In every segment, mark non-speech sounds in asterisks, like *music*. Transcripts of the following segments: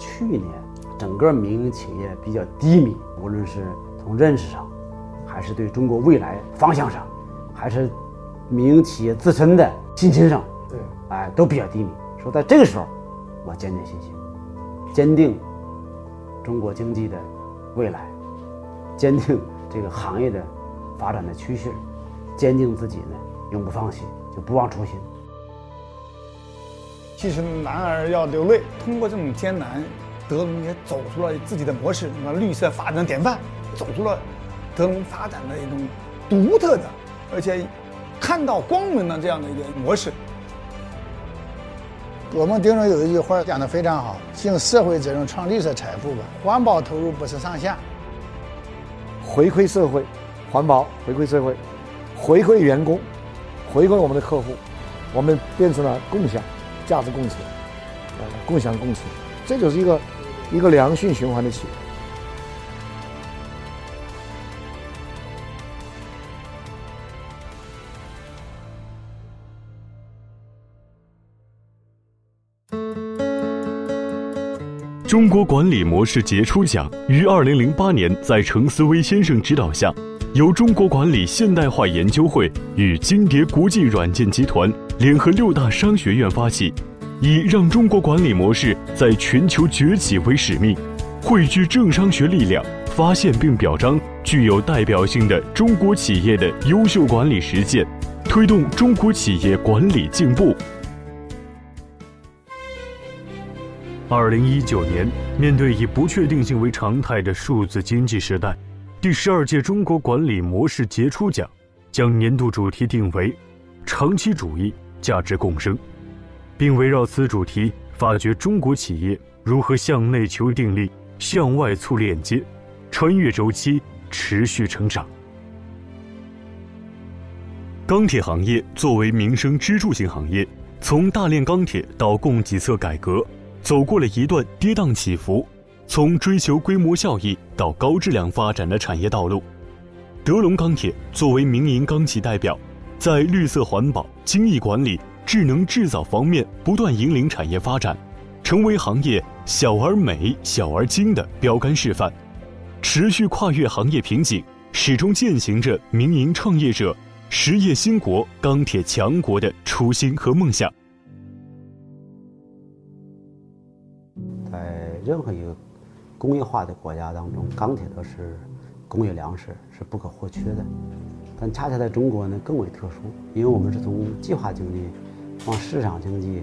去年整个民营企业比较低迷，无论是从认识上，还是对中国未来方向上，还是民营企业自身的信心上，对，哎，都比较低迷。说在这个时候，我坚定信心，坚定中国经济的未来，坚定这个行业的发展的趋势，坚定自己呢永不放弃，就不忘初心。其实男儿要流泪，通过这种艰难，德龙也走出了自己的模式，什么绿色发展典范，走出了德龙发展的一种独特的，而且看到光明的这样的一个模式。我们丁总有一句话讲得非常好：尽社会责任，创绿色财富吧。环保投入不是上下，回馈社会，环保回馈社会，回馈员工，回馈我们的客户，我们变成了共享。价值共存，呃，共享共存，这就是一个一个良性循环的企业。中国管理模式杰出奖于二零零八年在程思威先生指导下，由中国管理现代化研究会与金蝶国际软件集团。联合六大商学院发起，以让中国管理模式在全球崛起为使命，汇聚政商学力量，发现并表彰具有代表性的中国企业的优秀管理实践，推动中国企业管理进步。二零一九年，面对以不确定性为常态的数字经济时代，第十二届中国管理模式杰出奖将年度主题定为“长期主义”。价值共生，并围绕此主题发掘中国企业如何向内求定力、向外促链接，穿越周期持续成长。钢铁行业作为民生支柱性行业，从大炼钢铁到供给侧改革，走过了一段跌宕起伏；从追求规模效益到高质量发展的产业道路。德龙钢铁作为民营钢企代表。在绿色环保、精益管理、智能制造方面不断引领产业发展，成为行业小而美、小而精的标杆示范，持续跨越行业瓶颈，始终践行着民营创业者实业兴国、钢铁强国的初心和梦想。在任何一个工业化的国家当中，钢铁都是工业粮食，是不可或缺的。但恰恰在中国呢更为特殊，因为我们是从计划经济往市场经济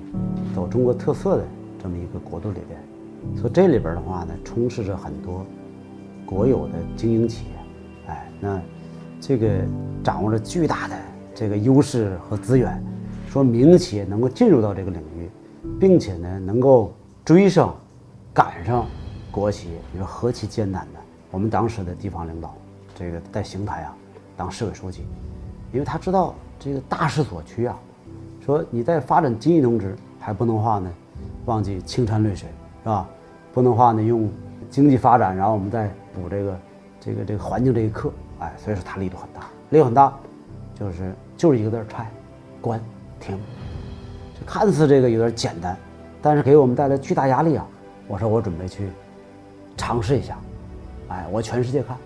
走中国特色的这么一个国度里边，所以这里边的话呢充斥着很多国有的经营企业，哎，那这个掌握着巨大的这个优势和资源，说民营企业能够进入到这个领域，并且呢能够追上、赶上国企，你说何其艰难呢？我们当时的地方领导，这个在邢台啊。当市委书记，因为他知道这个大势所趋啊，说你在发展经济同时，还不能话呢，忘记青山绿水，是吧？不能话呢用经济发展，然后我们再补这个这个这个环境这一课，哎，所以说他力度很大，力度很大，就是就是一个字儿拆，关停，这看似这个有点简单，但是给我们带来巨大压力啊！我说我准备去尝试一下，哎，我全世界看，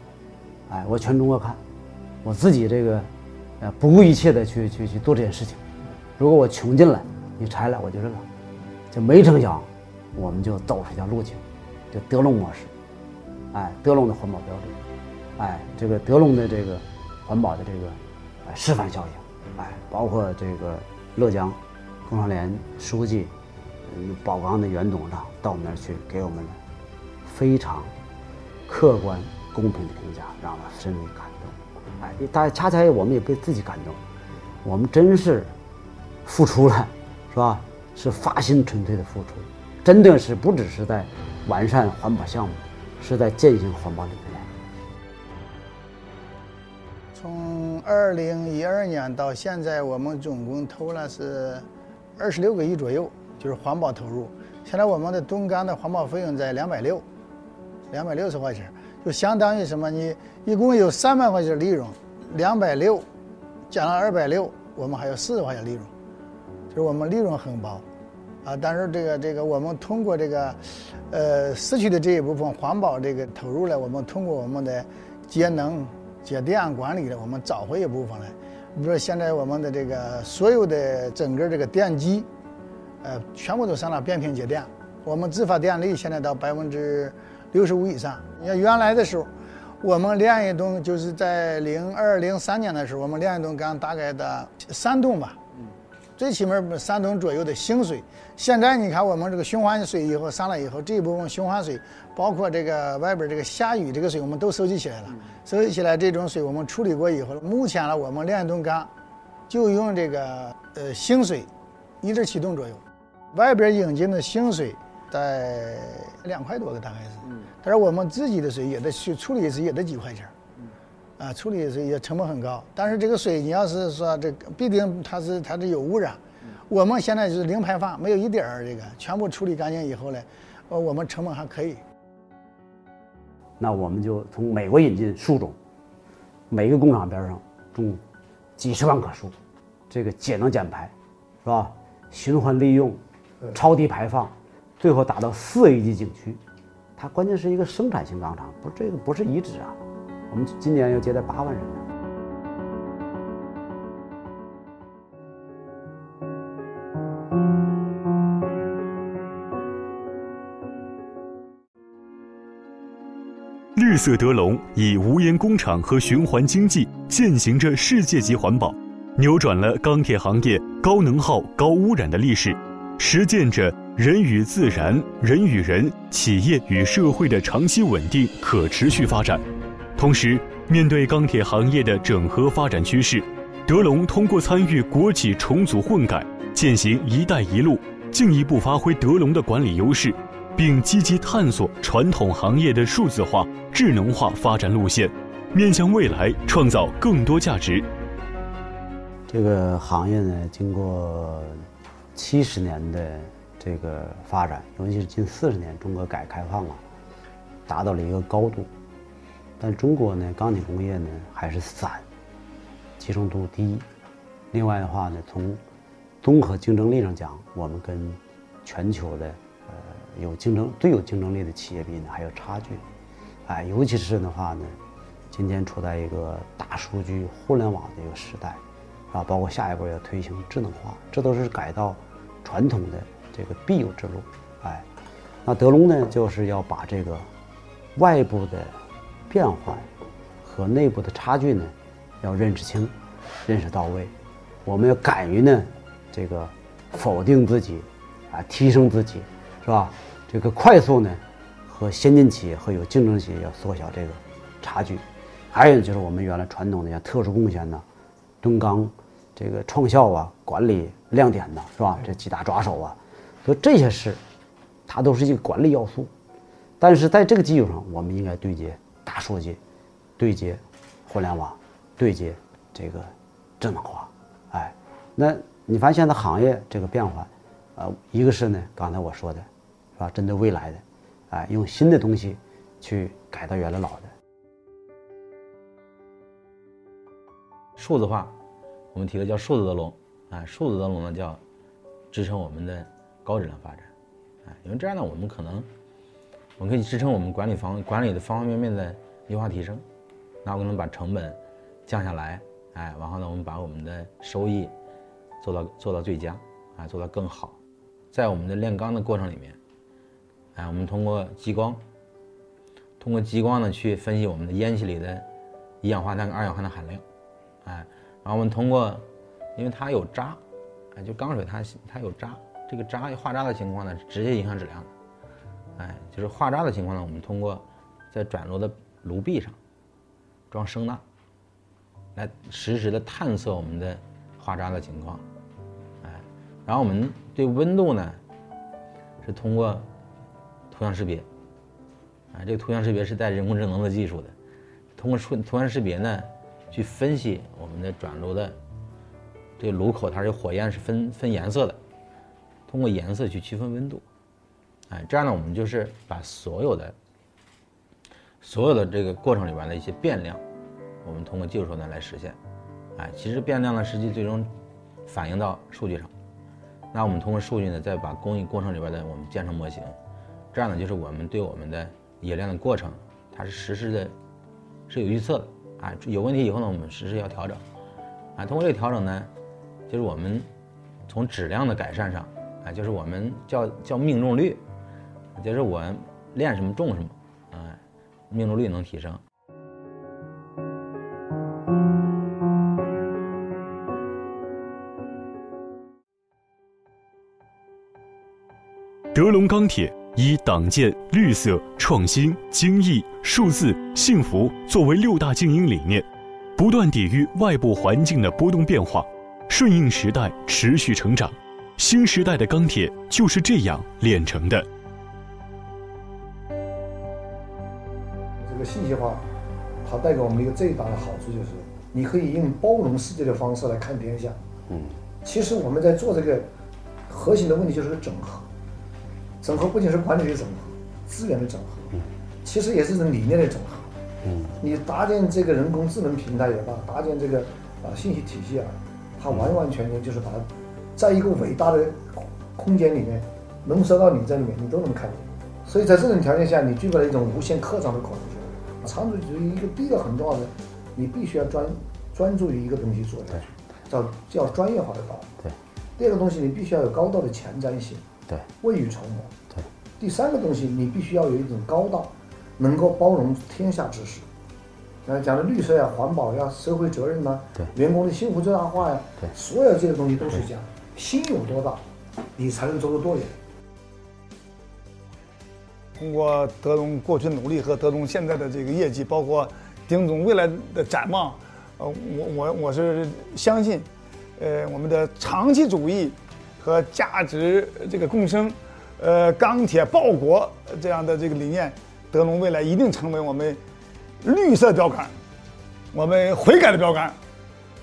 哎，我全中国看。我自己这个，呃，不顾一切的去去去做这件事情。如果我穷尽了，你拆了我就认了。就没成想，我们就走出一条路径，就德龙模式，哎，德龙的环保标准，哎，这个德龙的这个环保的这个哎示范效应，哎，包括这个乐江工商联书记，嗯，宝钢的袁董事长到我们那儿去，给我们非常客观公平的评价，让我深为感。哎，大恰恰我们也被自己感动，我们真是付出了，是吧？是发心纯粹的付出，真的是不只是在完善环保项目，是在践行环保理念。从二零一二年到现在，我们总共投了是二十六个亿左右，就是环保投入。现在我们的吨干的环保费用在两百六，两百六十块钱。就相当于什么？你一共有三百块钱利润，两百六，减了二百六，我们还有四十块钱利润，就是我们利润很薄，啊，但是这个这个我们通过这个，呃，市区的这一部分环保这个投入呢，我们通过我们的节能、节电管理呢，我们找回一部分来。比如说现在我们的这个所有的整个这个电机，呃，全部都上了变频节电，我们自发电力现在到百分之六十五以上。你看原来的时候，我们炼一吨就是在零二零三年的时候，我们炼一吨钢大概的三吨吧。最起码三吨左右的新水，现在你看我们这个循环水以后上来以后，这一部分循环水，包括这个外边这个下雨这个水，我们都收集起来了。收集起来这种水，我们处理过以后，目前呢，我们两吨钢就用这个呃新水一点七吨左右，外边引进的新水在两块多个大概是，但是我们自己的水也得去处理一次也得几块钱。啊，处理水也成本很高，但是这个水你要是说这必定它是它是有污染，我们现在就是零排放，没有一点儿这个，全部处理干净以后呢，呃，我们成本还可以。那我们就从美国引进树种，每个工厂边上种几十万棵树，这个节能减排，是吧？循环利用，超低排放，最后达到四 A 级景区，它关键是一个生产型钢厂，不是这个不是遗址啊。我们今年要接待八万人。绿色德龙以无烟工厂和循环经济践行着世界级环保，扭转了钢铁行业高能耗、高污染的历史，实践着人与自然、人与人、企业与社会的长期稳定可持续发展。同时，面对钢铁行业的整合发展趋势，德龙通过参与国企重组混改、践行“一带一路”，进一步发挥德龙的管理优势，并积极探索传统行业的数字化、智能化发展路线，面向未来创造更多价值。这个行业呢，经过七十年的这个发展，尤其是近四十年中国改革开放啊，达到了一个高度。但中国呢，钢铁工业呢还是散，集中度低。另外的话呢，从综合竞争力上讲，我们跟全球的呃有竞争最有竞争力的企业比呢还有差距。哎，尤其是的话呢，今天处在一个大数据、互联网的一个时代，啊，包括下一步要推行智能化，这都是改造传统的这个必由之路。哎，那德隆呢，就是要把这个外部的。变换和内部的差距呢，要认识清，认识到位。我们要敢于呢，这个否定自己，啊，提升自己，是吧？这个快速呢，和先进企业和有竞争企业要缩小这个差距。还有就是我们原来传统的像特殊贡献 *laughs* 呢，中钢，这个创效啊，管理亮点呐，是吧？这几大抓手啊，所以这些事，它都是一个管理要素。但是在这个基础上，我们应该对接。大数据对接互联网，对接这个智能化，哎，那你发现现在行业这个变化，呃，一个是呢，刚才我说的，是吧？针对未来的，哎，用新的东西去改造原来老的。数字化，我们提的叫数字的龙，啊，数字的龙呢叫支撑我们的高质量发展，啊，因为这样呢，我们可能。我们可以支撑我们管理方管理的方方面面的优化提升，那我们能把成本降下来，哎，然后呢，我们把我们的收益做到做到最佳，啊，做到更好。在我们的炼钢的过程里面，哎，我们通过激光，通过激光呢去分析我们的烟气里的一氧化碳跟二氧化碳含量，哎，然后我们通过，因为它有渣，哎，就钢水它它有渣，这个渣化渣的情况呢，直接影响质量。哎，就是化渣的情况呢，我们通过在转炉的炉壁上装声呐，来实时的探测我们的化渣的情况。哎，然后我们对温度呢是通过图像识别，啊，这个图像识别是带人工智能的技术的，通过图图像识别呢去分析我们的转炉的这个炉口，它是火焰是分分颜色的，通过颜色去区分温度。哎，这样呢，我们就是把所有的、所有的这个过程里边的一些变量，我们通过技术手段来实现。哎，其实变量呢，实际最终反映到数据上。那我们通过数据呢，再把工艺过程里边的我们建成模型，这样呢，就是我们对我们的冶炼的过程，它是实时的，是有预测的啊。有问题以后呢，我们实时要调整啊。通过这个调整呢，就是我们从质量的改善上啊，就是我们叫叫命中率，就是我练什么中什么啊，命中率能提升。德龙钢铁以党建、绿色、创新、精益、数字、幸福作为六大经营理念，不断抵御外部环境的波动变化，顺应时代持续成长。新时代的钢铁就是这样炼成的。这个信息化，它带给我们一个最大的好处就是，你可以用包容世界的方式来看天下。嗯，其实我们在做这个核心的问题就是个整合。整合不仅是管理的整合，资源的整合，嗯，其实也是种理念的整合，嗯，你搭建这个人工智能平台也罢，搭建这个啊信息体系啊，它完完全全就是把它在一个伟大的空间里面浓缩到你这里面，你都能看见。所以在这种条件下，你具备了一种无限扩张的可能性。长足主义一个第一个很重要的，你必须要专专注于一个东西做下去，叫叫专业化的道理。对。第二个东西，你必须要有高度的前瞻性。对，未雨绸缪。对，第三个东西，你必须要有一种高道，能够包容天下之事。呃，讲的绿色呀、环保呀、社会责任呐，对，员工的幸福最大化呀，对，所有这些东西都是讲心有多大，你才能走得多远。通过德龙过去努力和德龙现在的这个业绩，包括丁总未来的展望，呃，我我我是相信，呃，我们的长期主义。和价值这个共生，呃，钢铁报国这样的这个理念，德龙未来一定成为我们绿色标杆，我们悔改的标杆，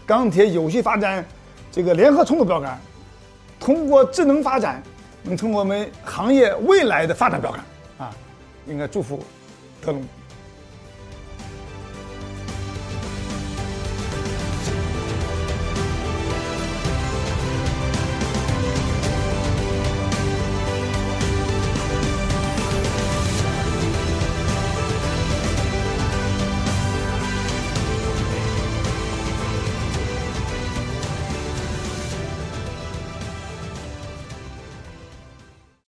钢铁有序发展这个联合冲的标杆，通过智能发展，能成为我们行业未来的发展标杆啊！应该祝福德龙。